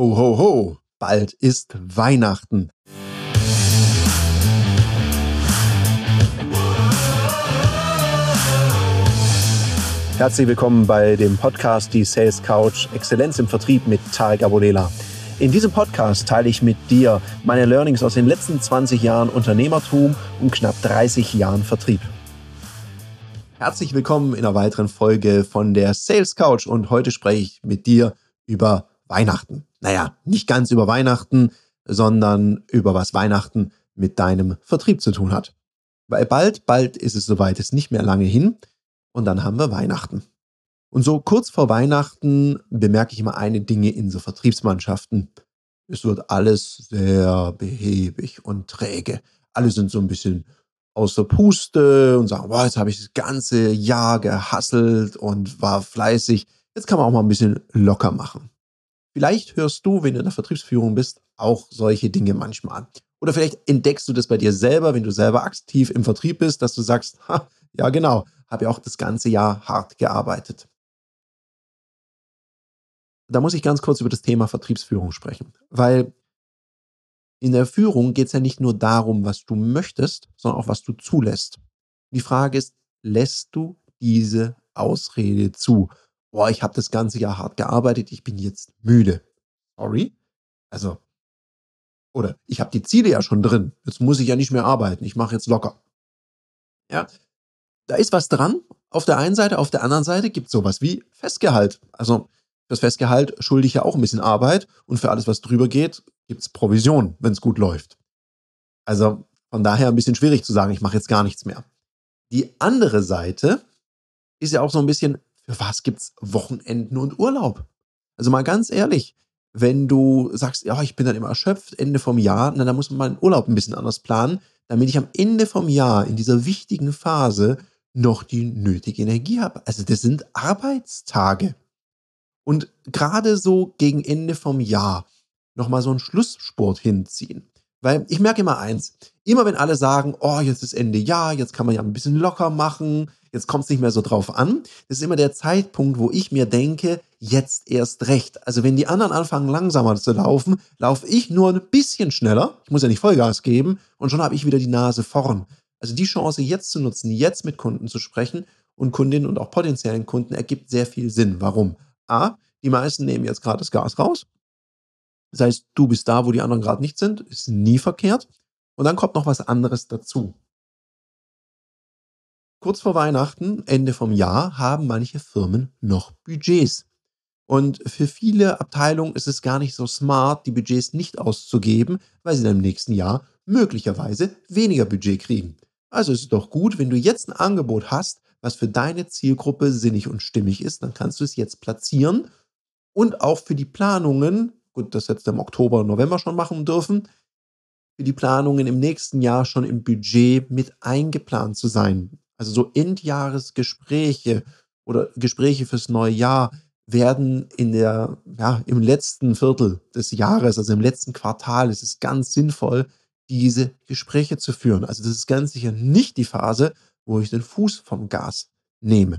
Ho, ho, ho, bald ist Weihnachten. Herzlich willkommen bei dem Podcast Die Sales Couch Exzellenz im Vertrieb mit Tarek Abodela. In diesem Podcast teile ich mit dir meine Learnings aus den letzten 20 Jahren Unternehmertum und knapp 30 Jahren Vertrieb. Herzlich willkommen in einer weiteren Folge von der Sales Couch und heute spreche ich mit dir über Weihnachten naja, nicht ganz über Weihnachten, sondern über was Weihnachten mit deinem Vertrieb zu tun hat. Weil bald, bald ist es soweit, ist nicht mehr lange hin und dann haben wir Weihnachten. Und so kurz vor Weihnachten bemerke ich immer eine Dinge in so Vertriebsmannschaften. Es wird alles sehr behäbig und träge. Alle sind so ein bisschen außer Puste und sagen, boah, jetzt habe ich das ganze Jahr gehasselt und war fleißig. Jetzt kann man auch mal ein bisschen locker machen. Vielleicht hörst du, wenn du in der Vertriebsführung bist, auch solche Dinge manchmal. Oder vielleicht entdeckst du das bei dir selber, wenn du selber aktiv im Vertrieb bist, dass du sagst, ha, ja genau, habe ja auch das ganze Jahr hart gearbeitet. Da muss ich ganz kurz über das Thema Vertriebsführung sprechen, weil in der Führung geht es ja nicht nur darum, was du möchtest, sondern auch, was du zulässt. Die Frage ist, lässt du diese Ausrede zu? Boah, ich habe das ganze Jahr hart gearbeitet, ich bin jetzt müde. Sorry? Also, oder ich habe die Ziele ja schon drin, jetzt muss ich ja nicht mehr arbeiten, ich mache jetzt locker. Ja, da ist was dran. Auf der einen Seite, auf der anderen Seite gibt es sowas wie Festgehalt. Also das Festgehalt schulde ich ja auch ein bisschen Arbeit und für alles, was drüber geht, gibt es Provision, wenn es gut läuft. Also von daher ein bisschen schwierig zu sagen, ich mache jetzt gar nichts mehr. Die andere Seite ist ja auch so ein bisschen, für was gibt's Wochenenden und Urlaub? Also mal ganz ehrlich, wenn du sagst, ja, ich bin dann immer erschöpft, Ende vom Jahr, na, dann muss man meinen Urlaub ein bisschen anders planen, damit ich am Ende vom Jahr in dieser wichtigen Phase noch die nötige Energie habe. Also das sind Arbeitstage. Und gerade so gegen Ende vom Jahr nochmal so einen Schlusssport hinziehen. Weil ich merke immer eins, immer wenn alle sagen, oh, jetzt ist Ende Jahr, jetzt kann man ja ein bisschen locker machen, jetzt kommt es nicht mehr so drauf an. Das ist immer der Zeitpunkt, wo ich mir denke, jetzt erst recht. Also wenn die anderen anfangen langsamer zu laufen, laufe ich nur ein bisschen schneller. Ich muss ja nicht Vollgas geben und schon habe ich wieder die Nase vorn. Also die Chance jetzt zu nutzen, jetzt mit Kunden zu sprechen und Kundinnen und auch potenziellen Kunden ergibt sehr viel Sinn. Warum? A, die meisten nehmen jetzt gerade das Gas raus. Das heißt, du bist da, wo die anderen gerade nicht sind, ist nie verkehrt. Und dann kommt noch was anderes dazu. Kurz vor Weihnachten, Ende vom Jahr, haben manche Firmen noch Budgets. Und für viele Abteilungen ist es gar nicht so smart, die Budgets nicht auszugeben, weil sie dann im nächsten Jahr möglicherweise weniger Budget kriegen. Also ist es doch gut, wenn du jetzt ein Angebot hast, was für deine Zielgruppe sinnig und stimmig ist, dann kannst du es jetzt platzieren und auch für die Planungen, gut, das jetzt im Oktober, November schon machen dürfen, für die Planungen im nächsten Jahr schon im Budget mit eingeplant zu sein. Also so Endjahresgespräche oder Gespräche fürs neue Jahr werden in der, ja, im letzten Viertel des Jahres, also im letzten Quartal, ist es ganz sinnvoll, diese Gespräche zu führen. Also das ist ganz sicher nicht die Phase, wo ich den Fuß vom Gas nehme.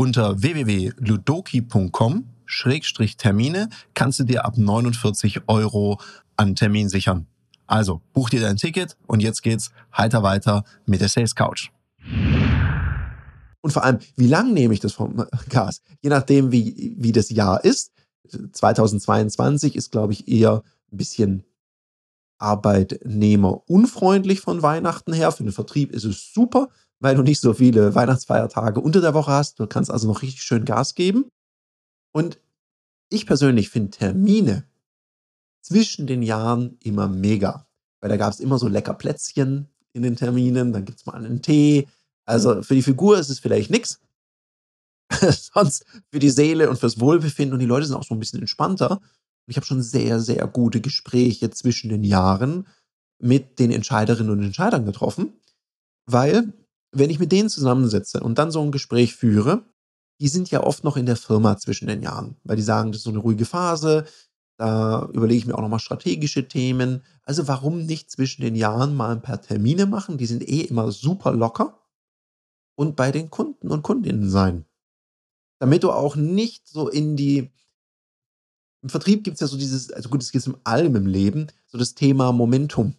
Unter www.ludoki.com Schrägstrich-Termine kannst du dir ab 49 Euro an Termin sichern. Also buch dir dein Ticket und jetzt geht's heiter weiter mit der Sales Couch. Und vor allem, wie lang nehme ich das vom Gas? Je nachdem, wie, wie das Jahr ist. 2022 ist, glaube ich, eher ein bisschen arbeitnehmerunfreundlich von Weihnachten her. Für den Vertrieb ist es super, weil du nicht so viele Weihnachtsfeiertage unter der Woche hast. Du kannst also noch richtig schön Gas geben. Und ich persönlich finde Termine zwischen den Jahren immer mega. Weil da gab es immer so lecker Plätzchen in den Terminen, dann gibt es mal einen Tee. Also für die Figur ist es vielleicht nichts. sonst für die Seele und fürs Wohlbefinden und die Leute sind auch so ein bisschen entspannter. Ich habe schon sehr, sehr gute Gespräche zwischen den Jahren mit den Entscheiderinnen und Entscheidern getroffen, weil wenn ich mit denen zusammensetze und dann so ein Gespräch führe, die sind ja oft noch in der Firma zwischen den Jahren, weil die sagen, das ist so eine ruhige Phase, da überlege ich mir auch nochmal strategische Themen. Also warum nicht zwischen den Jahren mal ein paar Termine machen? Die sind eh immer super locker. Und bei den Kunden und Kundinnen sein. Damit du auch nicht so in die. Im Vertrieb gibt es ja so dieses, also gut, es gibt es in allem im Leben, so das Thema Momentum.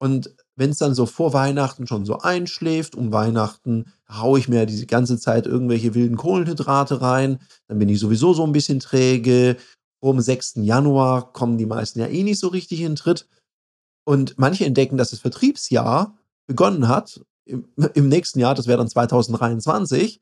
Und wenn es dann so vor Weihnachten schon so einschläft, um Weihnachten haue ich mir diese ganze Zeit irgendwelche wilden Kohlenhydrate rein, dann bin ich sowieso so ein bisschen träge dem 6. Januar kommen die meisten ja eh nicht so richtig in Tritt. Und manche entdecken, dass das Vertriebsjahr begonnen hat im, im nächsten Jahr, das wäre dann 2023,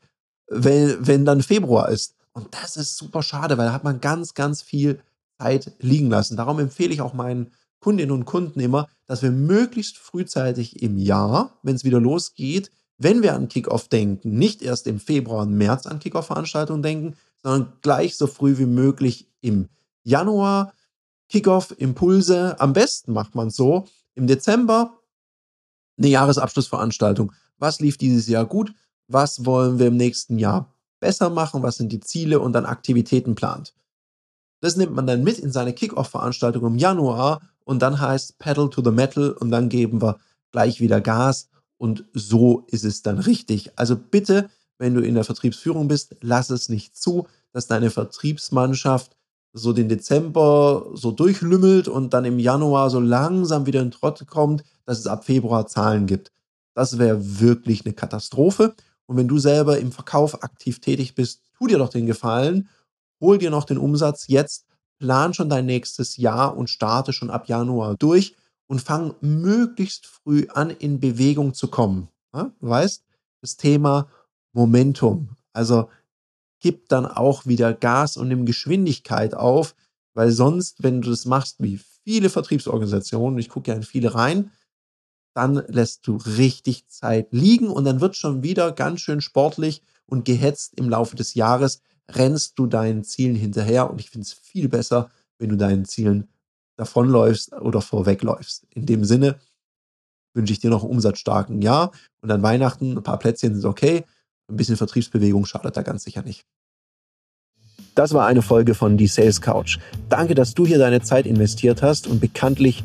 wenn, wenn dann Februar ist. Und das ist super schade, weil da hat man ganz, ganz viel Zeit liegen lassen. Darum empfehle ich auch meinen Kundinnen und Kunden immer, dass wir möglichst frühzeitig im Jahr, wenn es wieder losgeht, wenn wir an Kickoff denken, nicht erst im Februar und März an Kickoff-Veranstaltungen denken, sondern gleich so früh wie möglich im Januar. Kickoff, Impulse. Am besten macht man es so. Im Dezember eine Jahresabschlussveranstaltung. Was lief dieses Jahr gut? Was wollen wir im nächsten Jahr besser machen? Was sind die Ziele? Und dann Aktivitäten plant. Das nimmt man dann mit in seine Kickoff-Veranstaltung im Januar und dann heißt Pedal to the Metal und dann geben wir gleich wieder Gas und so ist es dann richtig. Also bitte, wenn du in der Vertriebsführung bist, lass es nicht zu, dass deine Vertriebsmannschaft so den Dezember so durchlümmelt und dann im Januar so langsam wieder in Trott kommt, dass es ab Februar Zahlen gibt. Das wäre wirklich eine Katastrophe. Und wenn du selber im Verkauf aktiv tätig bist, tu dir doch den Gefallen, hol dir noch den Umsatz jetzt, plan schon dein nächstes Jahr und starte schon ab Januar durch und fang möglichst früh an, in Bewegung zu kommen. Ja, du weißt, das Thema Momentum. Also gib dann auch wieder Gas und nimm Geschwindigkeit auf, weil sonst, wenn du das machst, wie viele Vertriebsorganisationen, ich gucke ja in viele rein, dann lässt du richtig Zeit liegen und dann wird schon wieder ganz schön sportlich und gehetzt im Laufe des Jahres, rennst du deinen Zielen hinterher und ich finde es viel besser, wenn du deinen Zielen davonläufst oder vorwegläufst. In dem Sinne wünsche ich dir noch einen umsatzstarken Jahr und an Weihnachten ein paar Plätzchen sind okay, ein bisschen Vertriebsbewegung schadet da ganz sicher nicht. Das war eine Folge von Die Sales Couch. Danke, dass du hier deine Zeit investiert hast und bekanntlich